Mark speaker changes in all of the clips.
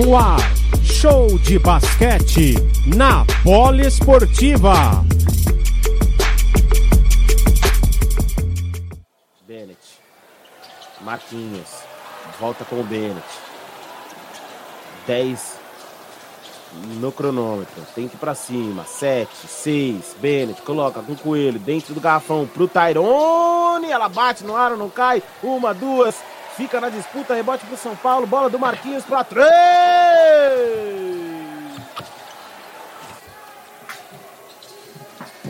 Speaker 1: no ar. Show de basquete na Poliesportiva.
Speaker 2: Bennett. Marquinhos. Volta com o Bennett. 10 no cronômetro. Tem que ir pra cima. 7, 6. Bennett coloca com o coelho dentro do garrafão pro Tyrone. Ela bate no ar, não cai. Uma, duas. Fica na disputa. Rebote pro São Paulo. Bola do Marquinhos pra três.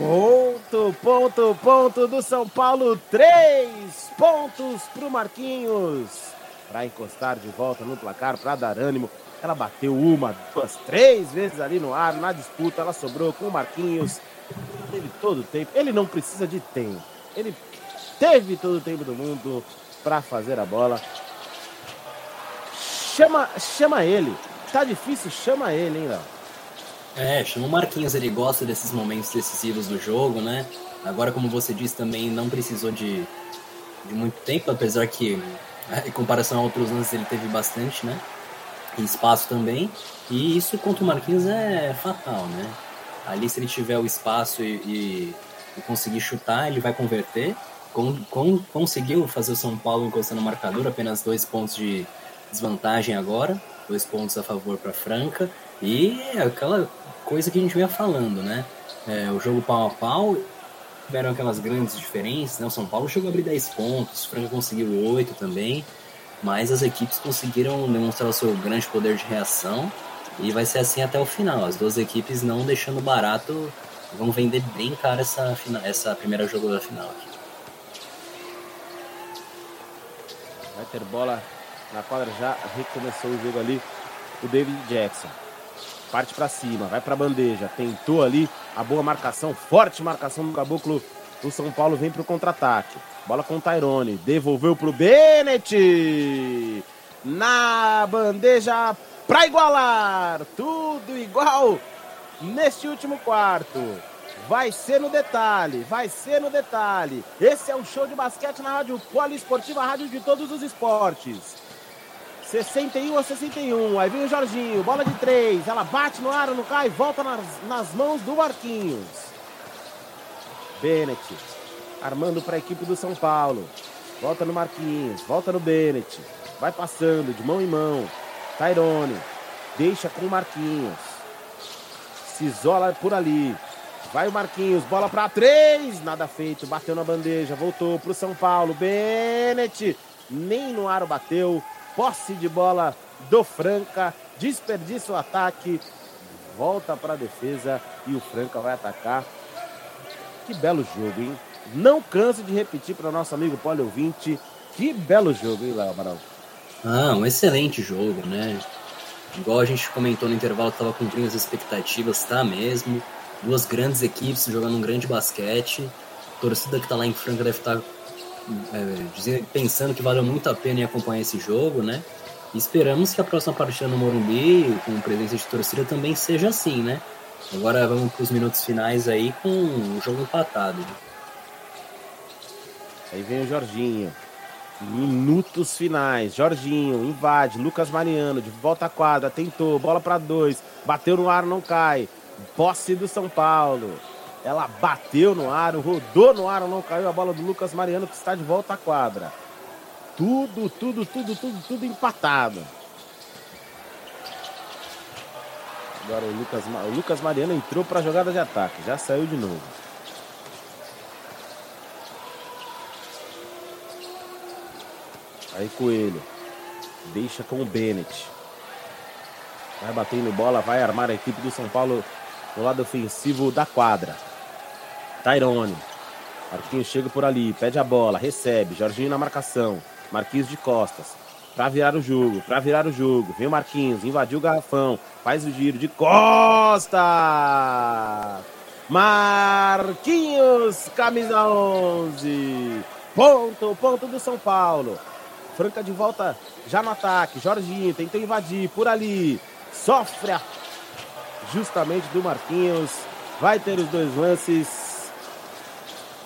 Speaker 2: Ponto, ponto, ponto do São Paulo. Três pontos pro Marquinhos. Para encostar de volta no placar, para dar ânimo. Ela bateu uma, duas, três vezes ali no ar, na disputa. Ela sobrou com o Marquinhos. Teve todo o tempo. Ele não precisa de tempo. Ele teve todo o tempo do mundo para fazer a bola. Chama, chama ele. Tá difícil, chama ele, hein, Léo?
Speaker 3: É, chama o Marquinhos, ele gosta desses momentos decisivos do jogo, né? Agora, como você disse, também não precisou de, de muito tempo, apesar que, né, em comparação a outros anos, ele teve bastante, né? E espaço também. E isso contra o Marquinhos é fatal, né? Ali, se ele tiver o espaço e, e, conseguir chutar, ele vai converter. Com, com, conseguiu fazer o São Paulo encostando no marcador, apenas dois pontos de desvantagem agora, dois pontos a favor para Franca. E aquela coisa que a gente vinha falando, né? É, o jogo pau a pau, tiveram aquelas grandes diferenças, né? O São Paulo chegou a abrir 10 pontos, Franca conseguiu 8 também, mas as equipes conseguiram demonstrar o seu grande poder de reação e vai ser assim até o final. As duas equipes não deixando barato, vão vender bem caro essa, essa primeira jogo da final aqui.
Speaker 2: Vai ter bola na quadra, já recomeçou o jogo ali. O David Jackson parte para cima, vai para bandeja, tentou ali a boa marcação, forte marcação do Caboclo. O São Paulo vem para o contra-ataque. Bola com o Tyrone, devolveu para o Bennett. Na bandeja para igualar. Tudo igual neste último quarto. Vai ser no detalhe, vai ser no detalhe. Esse é o show de basquete na Rádio Poliesportiva, Rádio de todos os esportes. 61 a 61. Aí vem o Jorginho, bola de três. Ela bate no ar, não cai, volta nas, nas mãos do Marquinhos. Bennett armando para a equipe do São Paulo. Volta no Marquinhos, volta no Bennett. Vai passando de mão em mão. Tyrone deixa com o Marquinhos. Se isola por ali. Vai o Marquinhos, bola para três. Nada feito, bateu na bandeja, voltou para o São Paulo. Bennett nem no aro bateu posse de bola do Franca, desperdiça o ataque, volta para a defesa e o Franca vai atacar. Que belo jogo, hein? Não canso de repetir para o nosso amigo Poli ouvinte, que belo jogo, hein, Léo Amaral?
Speaker 3: Ah, um excelente jogo, né? Igual a gente comentou no intervalo, estava cumprindo as expectativas, tá mesmo. Duas grandes equipes jogando um grande basquete. A torcida que está lá em Franca deve estar tá é, pensando que valeu muito a pena acompanhar esse jogo, né? E esperamos que a próxima partida no Morumbi, com presença de torcida, também seja assim, né? Agora vamos para os minutos finais aí com o jogo empatado. Né?
Speaker 2: Aí vem o Jorginho. Minutos finais. Jorginho invade. Lucas Mariano de volta à quadra. Tentou. Bola para dois. Bateu no ar, não cai. Posse do São Paulo. Ela bateu no aro, rodou no aro, não caiu a bola do Lucas Mariano que está de volta à quadra. Tudo, tudo, tudo, tudo, tudo empatado. Agora o Lucas, o Lucas Mariano entrou para a jogada de ataque, já saiu de novo. Aí Coelho. Deixa com o Bennett. Vai batendo bola, vai armar a equipe do São Paulo no lado ofensivo da quadra. Tairone. Marquinhos chega por ali, pede a bola, recebe. Jorginho na marcação. Marquinhos de costas. Pra virar o jogo, pra virar o jogo. Vem o Marquinhos, invadiu o garrafão. Faz o giro de costas. Marquinhos, camisa 11. Ponto, ponto do São Paulo. Franca de volta já no ataque. Jorginho tentou invadir por ali. Sofre justamente do Marquinhos. Vai ter os dois lances.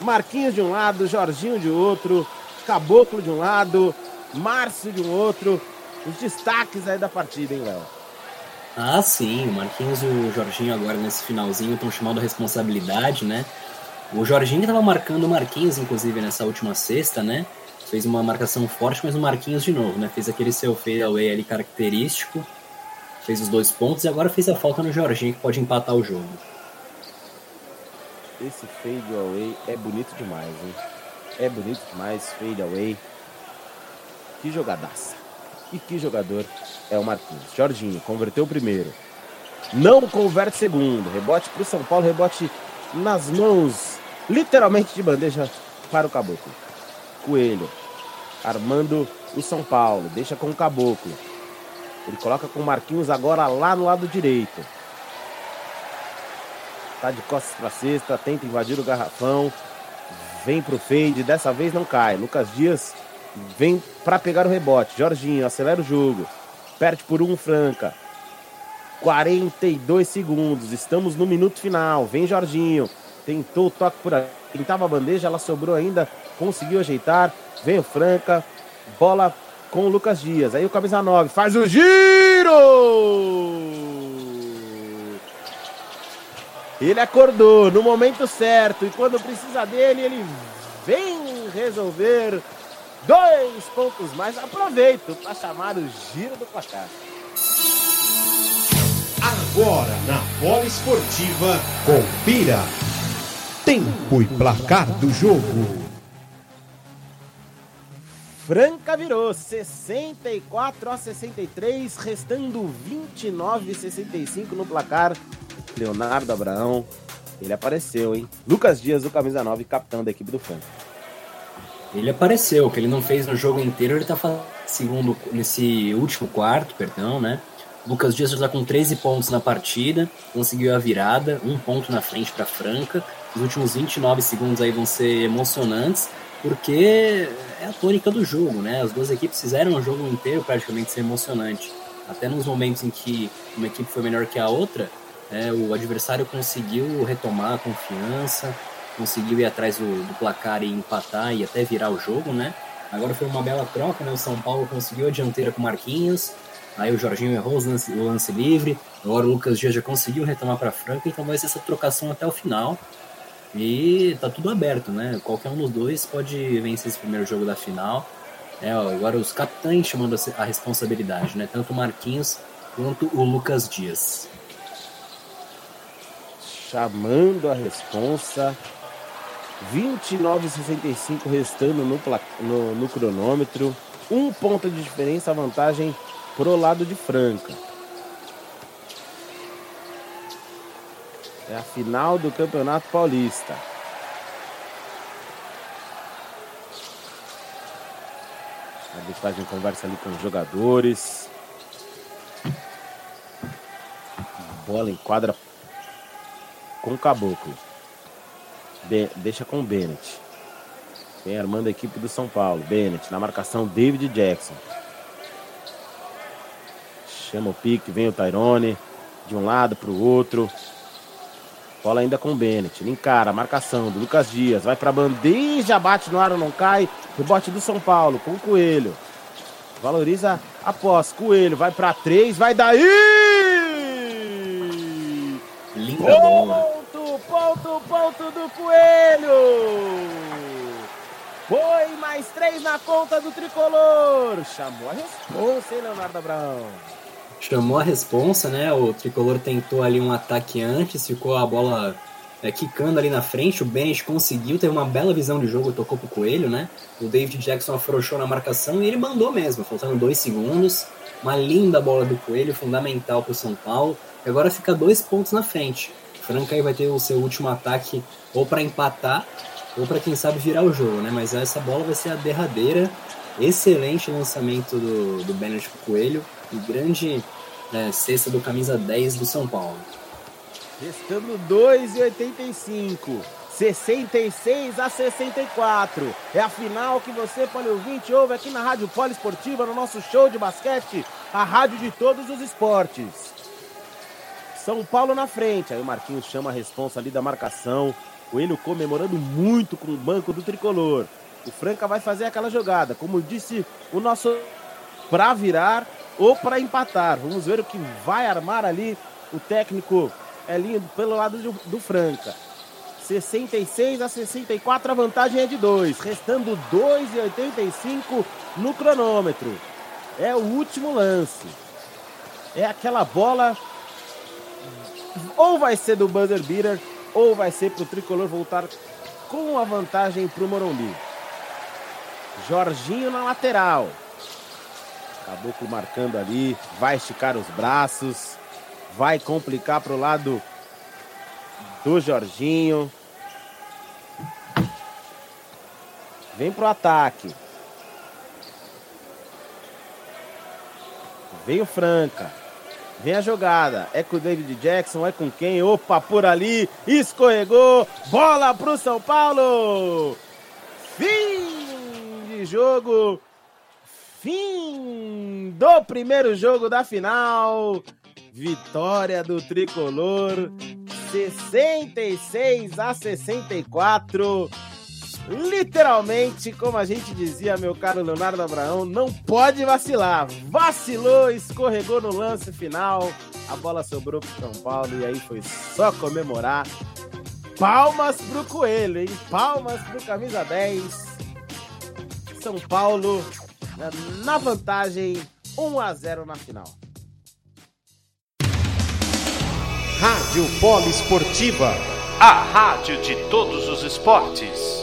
Speaker 2: Marquinhos de um lado, Jorginho de outro, Caboclo de um lado, Márcio de um outro. Os destaques aí da partida, hein, Léo?
Speaker 3: Ah, sim, o Marquinhos e o Jorginho agora nesse finalzinho estão chamando a responsabilidade, né? O Jorginho estava marcando o Marquinhos, inclusive, nessa última sexta, né? Fez uma marcação forte, mas o Marquinhos de novo, né? Fez aquele seu fadeaway ali característico, fez os dois pontos e agora fez a falta no Jorginho, que pode empatar o jogo.
Speaker 2: Esse fadeaway é bonito demais, hein? É bonito demais, fadeaway. Que jogadaça. E que jogador é o Marquinhos. Jorginho converteu o primeiro. Não converte segundo. Rebote para o São Paulo, rebote nas mãos, literalmente de bandeja para o Caboclo. Coelho armando o São Paulo. Deixa com o Caboclo. Ele coloca com o Marquinhos agora lá no lado direito. Tá de costas para cesta, tenta invadir o garrafão. Vem pro fade, dessa vez não cai. Lucas Dias vem para pegar o rebote. Jorginho acelera o jogo. Perde por um Franca. 42 segundos. Estamos no minuto final. Vem Jorginho. Tentou o toque por aí. Tentava a bandeja, ela sobrou ainda. Conseguiu ajeitar. Vem o Franca. Bola com o Lucas Dias. Aí o camisa 9 faz o giro! Ele acordou no momento certo e quando precisa dele, ele vem resolver dois pontos mais. Aproveito para chamar o giro do placar.
Speaker 1: Agora na bola esportiva, confira tempo e placar do jogo.
Speaker 2: Franca virou 64 a 63, restando 29 a 65 no placar. Leonardo Abraão, ele apareceu, hein? Lucas Dias, do camisa 9, capitão da equipe do Franca.
Speaker 3: Ele apareceu, que ele não fez no jogo inteiro, ele tá fazendo segundo nesse último quarto, perdão, né? Lucas Dias já tá com 13 pontos na partida, conseguiu a virada, um ponto na frente para Franca. Os últimos 29 segundos aí vão ser emocionantes porque é a tônica do jogo, né? As duas equipes fizeram o jogo inteiro praticamente ser emocionante. Até nos momentos em que uma equipe foi melhor que a outra, é, o adversário conseguiu retomar a confiança, conseguiu ir atrás do, do, placar e empatar e até virar o jogo, né? Agora foi uma bela troca, né? O São Paulo conseguiu a dianteira com Marquinhos, aí o Jorginho errou o lance, o lance livre, agora o Lucas Dias já conseguiu retomar para Franca, então vai ser essa trocação até o final. E tá tudo aberto, né? Qualquer um dos dois pode vencer esse primeiro jogo da final. É, ó, agora os capitães chamando a responsabilidade, né? Tanto o Marquinhos quanto o Lucas Dias.
Speaker 2: Chamando a responsa. 29,65 restando no, no, no cronômetro. Um ponto de diferença, a vantagem pro lado de Franca. É a final do Campeonato Paulista. A arbitragem conversa ali com os jogadores. Bola em quadra com o Caboclo. De deixa com Bennett. Vem armando a equipe do São Paulo. Bennett na marcação, David Jackson. Chama o pique, vem o Tyrone. De um lado para o outro. Bola ainda com o Bennett. Ele encara a marcação do Lucas Dias. Vai para bandeja, bate no ar, não cai. Rebote do São Paulo com o Coelho. Valoriza a posse. Coelho vai para três, vai daí!
Speaker 3: Linda bola.
Speaker 2: Ponto, ponto do Coelho! Foi mais três na conta do tricolor. Chamou a responsa, hein, Leonardo Abraão?
Speaker 3: chamou a responsa, né? O tricolor tentou ali um ataque antes, ficou a bola é, quicando ali na frente. O Bennett conseguiu, teve uma bela visão de jogo, tocou pro coelho, né? O David Jackson afrouxou na marcação e ele mandou mesmo, faltando dois segundos. Uma linda bola do coelho, fundamental pro São Paulo. E agora fica dois pontos na frente. Franca aí vai ter o seu último ataque ou para empatar ou para quem sabe virar o jogo, né? Mas essa bola vai ser a derradeira. Excelente lançamento do, do Bennett Coelho e grande né, cesta do camisa 10 do São Paulo.
Speaker 2: Restando 2,85. 66 a 64. É a final que você, ouvinte, ouve aqui na Rádio Poliesportiva, no nosso show de basquete, a rádio de todos os esportes. São Paulo na frente. Aí o Marquinhos chama a responsa ali da marcação. Coelho comemorando muito com o banco do tricolor. O Franca vai fazer aquela jogada. Como disse o nosso. Pra virar, ou para empatar. Vamos ver o que vai armar ali o técnico Elinho pelo lado do, do Franca. 66 a 64, a vantagem é de 2, restando 2,85 no cronômetro. É o último lance. É aquela bola ou vai ser do buzzer beater ou vai ser para o tricolor voltar com a vantagem para o Morumbi. Jorginho na lateral. Caboclo marcando ali, vai esticar os braços, vai complicar para o lado do Jorginho. Vem pro ataque. Vem o Franca. Vem a jogada. É com o David Jackson, é com quem? Opa, por ali. Escorregou. Bola pro São Paulo. Fim de jogo. Fim do primeiro jogo da final. Vitória do tricolor. 66 a 64. Literalmente, como a gente dizia, meu caro Leonardo Abraão, não pode vacilar. Vacilou, escorregou no lance final. A bola sobrou pro São Paulo e aí foi só comemorar. Palmas pro Coelho, hein? Palmas pro camisa 10. São Paulo na vantagem 1 a 0 na final.
Speaker 1: Rádio Polo Esportiva,
Speaker 4: a rádio de todos os esportes.